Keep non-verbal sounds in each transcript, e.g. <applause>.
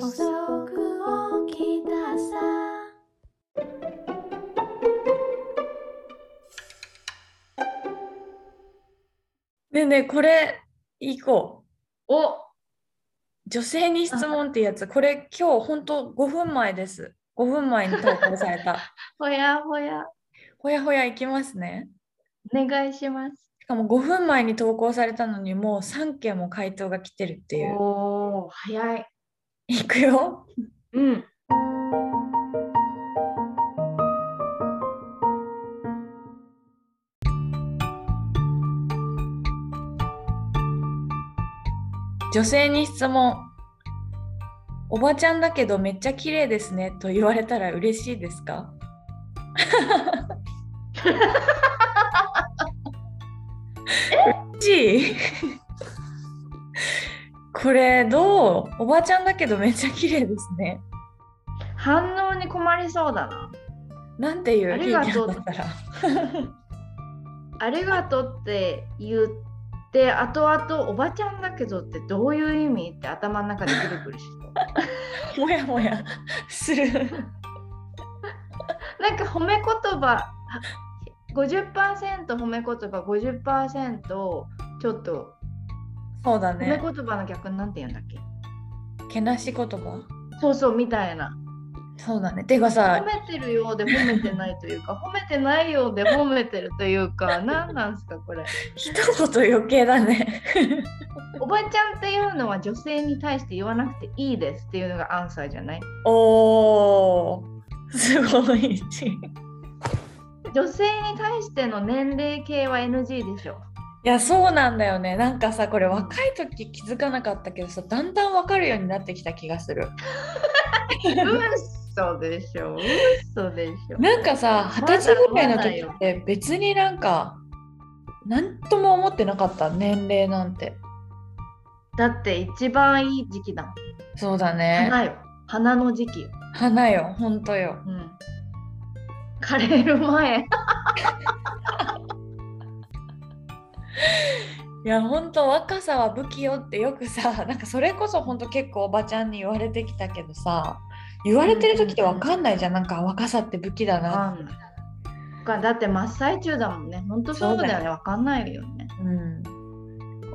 遅く起きたさねえねえ、これ、いこう。お女性に質問ってやつ、これ今日本当5分前です。5分前に投稿された。<laughs> ほやほや。ほやほやいきますね。お願いします。しかも5分前に投稿されたのにもう3件も回答が来てるっていう。おお、早い。いくよ。うん。女性に質問。おばちゃんだけどめっちゃ綺麗ですねと言われたら嬉しいですか？<laughs> 嬉しいこれどう？おばちゃんだけどめっちゃ綺麗ですね。反応に困りそうだな。なんていう？ありがとうだったら。ありがとうって言って、後々おばちゃんだけどってどういう意味って頭の中でぐるぐるして。<laughs> もやもやする。なんか褒め言葉、50%褒め言葉、50%ちょっとそうだ褒めね。言葉の逆なんて言うんだっけ？けなし言葉？そうそうみたいな。そうだね。てかさ褒、めてるようで褒めてないというか、褒めてないようで褒めてるというか、何 <laughs> なんですかこれ？一言余計だね。<laughs> おばちゃんっていうのは女性に対して言わなくていいですっていうのがアンサーじゃない？おー、すごい。女性に対しての年齢系は NG でしょ。いや、そうなんだよね。なんかさ、これ若い時気づかなかったけどさ、だんだんわかるようになってきた気がする。嘘でしょ。嘘でしょ。なんかさ、二十歳ぐらいの時って別になんか、なんとも思ってなかった、年齢なんて。だって一番いい時期だ。そうだね。花よ。花の時期よ。花よ、ほんとよ。うん。枯れる前。<laughs> いや、ほんと若さは武器よってよくさ、<laughs> なんかそれこそほんと結構おばちゃんに言われてきたけどさ、言われてる時ってわかんないじゃん。なんか若さって武器だなわかんない。かだって真っ最中だもんね。ほんとそうだよね。そうだよわかんないよね。う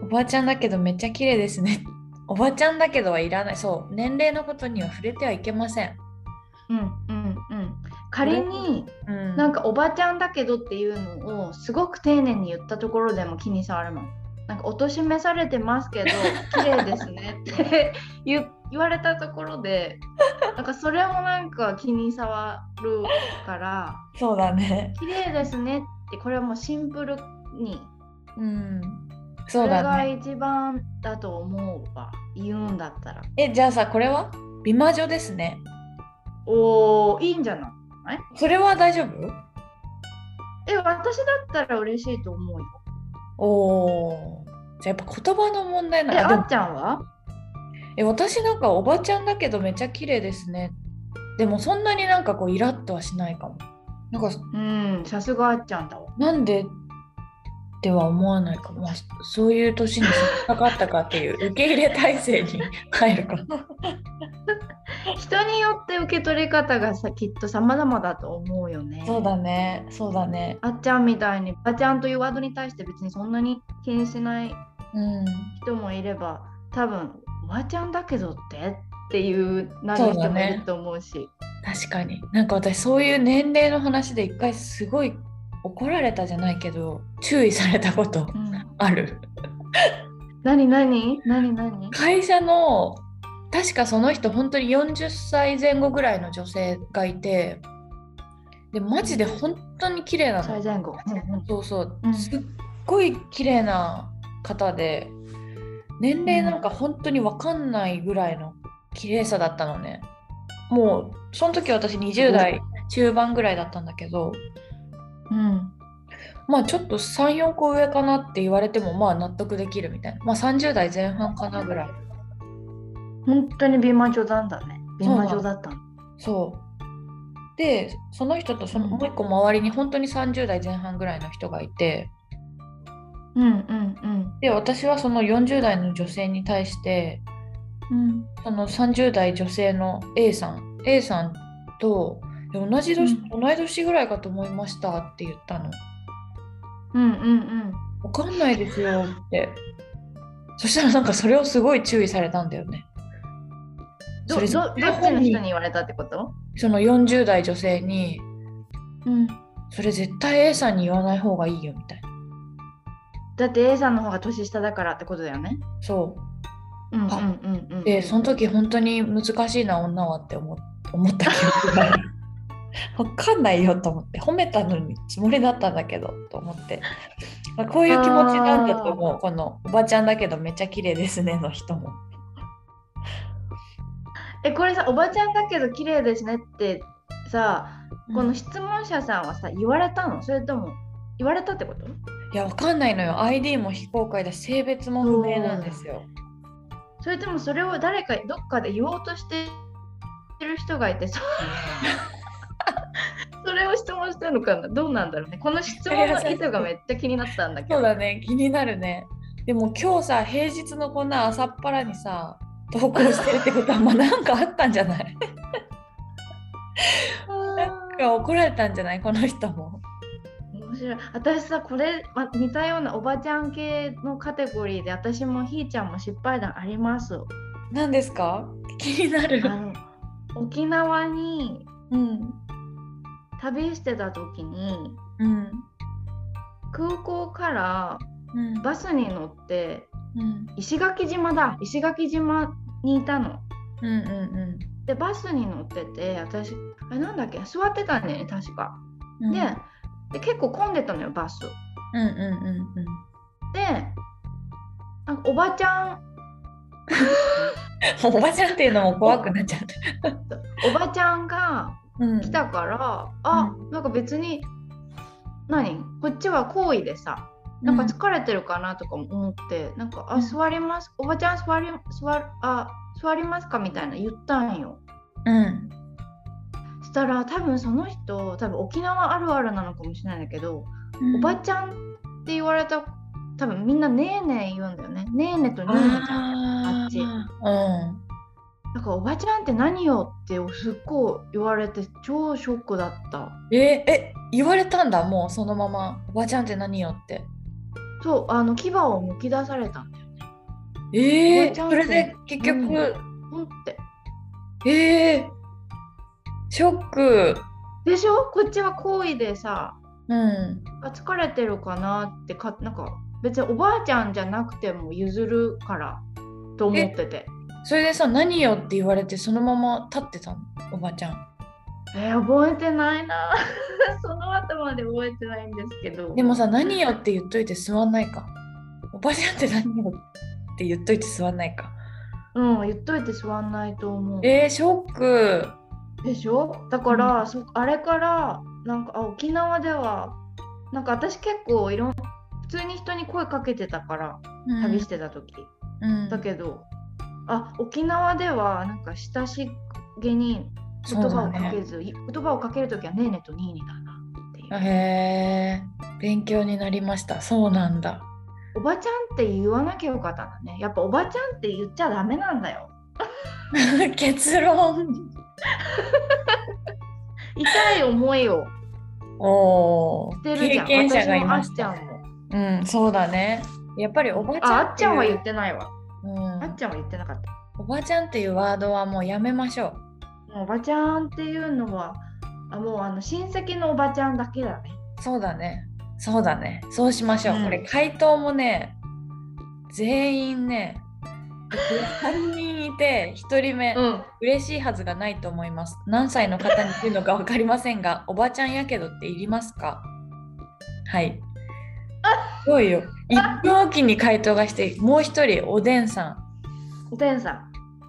ん。おばちゃんだけどめっちゃ綺麗ですね。<laughs> おばちゃんだけどはいらない。そう。年齢のことには触れてはいけませんうんうん。仮にうん。なんかおばちゃんだけどっていうのをすごく丁寧に言ったところでも気に障るもん。なんかおとしめされてますけど <laughs> 綺麗ですねって言言われたところでなんかそれもなんか気に障るからそうだね。綺麗ですねってこれはもうシンプルにうん。それがそうだね。一番だと思うわ言うんだったらえ、じゃあさ、これは？美魔女ですね。おーいいんじゃない？それは大丈夫？え私だったら嬉しいと思うよおー。じゃあやっぱ言葉の問題なえあっちゃんは？え私なんかおばちゃんだけどめっちゃ綺麗ですね。でもそんなになんかこうイラッとはしないかも。なんかうんさすがあっちゃんだわなんで？っては思わないかも。まあ、そういう年にかかったかっていう受け入れ体制に入るかも。<laughs> 人によって受け取り方がさきっと様々だと思うよね。そうだね。そうだね。あっちゃんみたいにばちゃんというワードに対して別にそんなに気にしないうん。人もいれば多分おばちゃんだけどってっていうなる人もいると思うし。確かに。なんか私そういう年齢の話で一回すごい怒られたじゃないけど注意されたことうんある？何 <laughs> 何？何何？会社の確かその人本当に40歳前後ぐらいの女性がいてでマジで本当に綺麗なの。最前後。うんうん。そうそう、うん。すっごい綺麗な方で年齢なんか本当に分かんないぐらいの綺麗さだったのね。もうその時私20代中盤ぐらいだったんだけどうん。まあちょっと34個上かなって言われてもまあ納得できるみたいな。まあ30代前半かなぐらい本当に美魔女なんだね。美魔女だったの。そう。で、その人とそのうんもう一個周りに本当に30代前半ぐらいの人がいて、うんうんうん。で、私はその40代の女性に対して、うん、その30代女性の A さん A さんと同じ年、同い年ぐらいかと思いましたって言ったの。うんうんうん。わかんないですよって。そしたらなんかそれをすごい注意されたんだよね。それどどどっちの人に言われたってこと？その40代女性に、うん。それ絶対 A さんに言わない方がいいよみたいな。だって A さんの方が年下だからってことだよね。そうんうんあうんうん。う。で、その時本当に難しいな、女はって思思った記憶がある。<laughs> わかんないよと思って、褒めたのにつもりだったんだけどと思って。まあこういう気持ちなんだと思あう。このおばちゃんだけどめっちゃ綺麗ですねの人も。え、これさ、おばちゃんだけど綺麗ですねってさ、こうんの質問者さんはさ、言われたの？それとも言われたってこと？いや、わかんないのよ。ID も非公開だし、性別も不明なんですよ。それともそれを誰かどっかで言おうとしてる人がいて、そ <laughs> それを質問してるのかな？どうなんだろうね。この質問の意図がめっちゃ気になったんだけど。そうだね、気になるね。でも今日さ、平日のこんな朝っぱらにさ、投稿してるってことは、まあなんかあったんじゃない？<laughs> なんか怒られたんじゃない？この人も。面白い私さこれ、ま、似たようなおばちゃん系のカテゴリーで私もひーちゃんも失敗談あります何ですか？気になる。あの沖縄にうん。旅してた時にうん。空港からうん。バスに乗ってうん。石垣島だ。石垣島にいたの。うんうんでバスに乗ってて私あれなんだっけ？座ってたんだよね確か。うん。でで結構混んでたのよバス。うんうんうんうん。でなんかおばちゃん。<laughs> おばちゃんっていうのも怖くなっちゃって。おばちゃんがうん。来たから、あなんか別に何？こっちは好意でさなんか疲れてるかなとかも思って、なんか「あうん座りますおばちゃん座り座るあ座りますか?」みたいな言ったんよ。うん。したら多分その人多分沖縄あるあるなのかもしれないんだけど、おばちゃんって言われた多分みんな「ねえねえ」言うんだよね。ねえねとねえねじゃん。あっちうん。なんかおばちゃんって何よってすっごい言われて超ショックだった。ええ言われたんだもうそのままおばちゃんって何よってそうあの牙をむき出されたんだよね。えそれで結局、うん。って。えー、ショック。でしょ？こっちは好意でさうん。あ疲れてるかなってかなんか別におばあちゃんじゃなくても譲るからと思ってて。それでさ何よって言われてそのまま立ってたの？おばちゃんえー覚えてないな。<laughs> その後まで覚えてないんですけど。でもさ何よって言っといて座んないか。おばちゃんって何よって言っといて座んないか。うん言っといて座んないと思う。えー、ショック。でしょ？だから、そあれからなんかあ沖縄ではなんか私結構いろん普通に人に声かけてたから旅してた時、うん。だけどあ沖縄ではなんか親しげに言葉をかけず、い言葉をかけるときはねえねとにーにだなっていう、へえ勉強になりました。そうなんだ。おばちゃんって言わなきゃよかったんだね。やっぱおばちゃんって言っちゃダメなんだよ。<laughs> 結論。<laughs> 痛い思いを。おおしてるじゃん。経験者がいま私もあっちゃんも。うんそうだね。やっぱりおばちゃんああっちゃんは言っってないわ、うん。あっちゃんは言ってなかった。おばちゃんっていうワードはもうやめましょうおばちゃんっていうのはあもうあの親戚のおばちゃんだけだね。そうだね。そうだね。そうしましょう、うん。これ回答もね全員ね3人いて1人目、うん。嬉しいはずがないと思います。何歳の方に言うのか分かりませんがおばちゃんやけどっていりますか？はい。すごいよ。1分おきに回答がしてもう1人おでんさん。おてんさ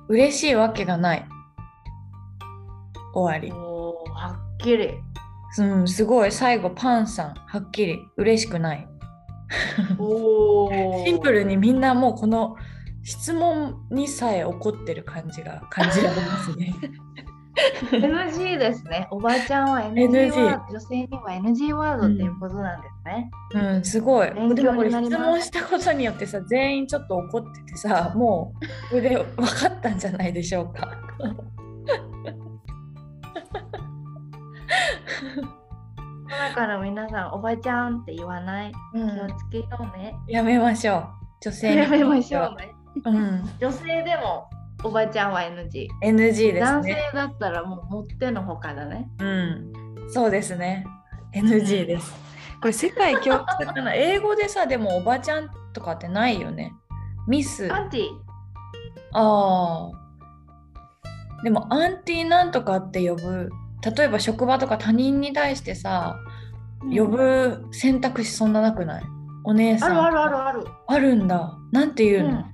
嬉しいわけがない終わり。んおーはっきり。うん、すごい。最後パンさんはっきり。嬉しくない。シンプルにみんなもうこの質問にさえ怒ってる感じが感じられますね。NG ですね。<laughs> おばあちゃんは NG ワード、女性には NG ワードっていうことなんですね。うん、すごい。勉でもこれ質問したことによってさ、全員ちょっと怒っててさ、もうこれで分かったんじゃないでしょうか。だから皆さん、おばちゃんって言わない。うん気をつけようね。やめましょう。女性にやめましょうね。うん、女性でもおばちゃんは NG。NG です男性ね。だったらもうもってのほかだね。うん、そうですね。NG です。これ世界共通かな。英語でさ、でもおばちゃんとかってないよね。ミス。あアンティ。あー。でもアンティなんとかって呼ぶ。例えば職場とか他人に対してさ、呼ぶ選択肢そんななくない？お姉さん。あるあるあるある。あるんだ。なんて言うの、うん。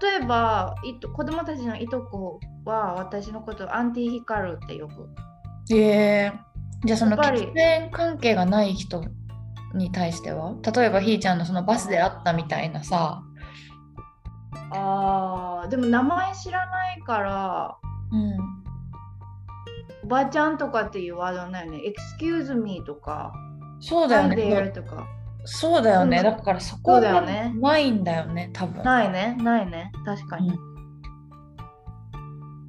例えばいと子供たちのいとこは私のことをアンティヒカルって呼ぶ。へえじゃあその血縁関係がない人に対しては？例えばひーちゃんのそのバスで会ったみたいなさ、あーでも名前知らないからうん、おばちゃんとかっていうワードないよね。excuse me とかそうだよね。とか。そうだよね、うんだからそそこうだよがね。ないんだよね多分。ないね。ないね。確かに。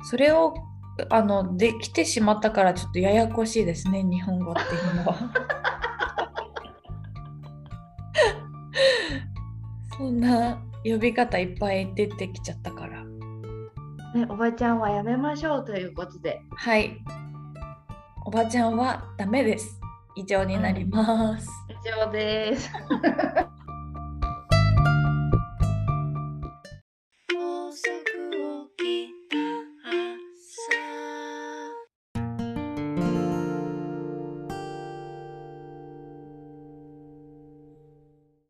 それをあのできてしまったからちょっとややこしいですね日本語っていうのは。<laughs> そんな呼び方いっぱい出てきちゃったから。ね、おばちゃんはやめましょうということで。はいおばちゃんはダメです。以上になります、以上です。<laughs>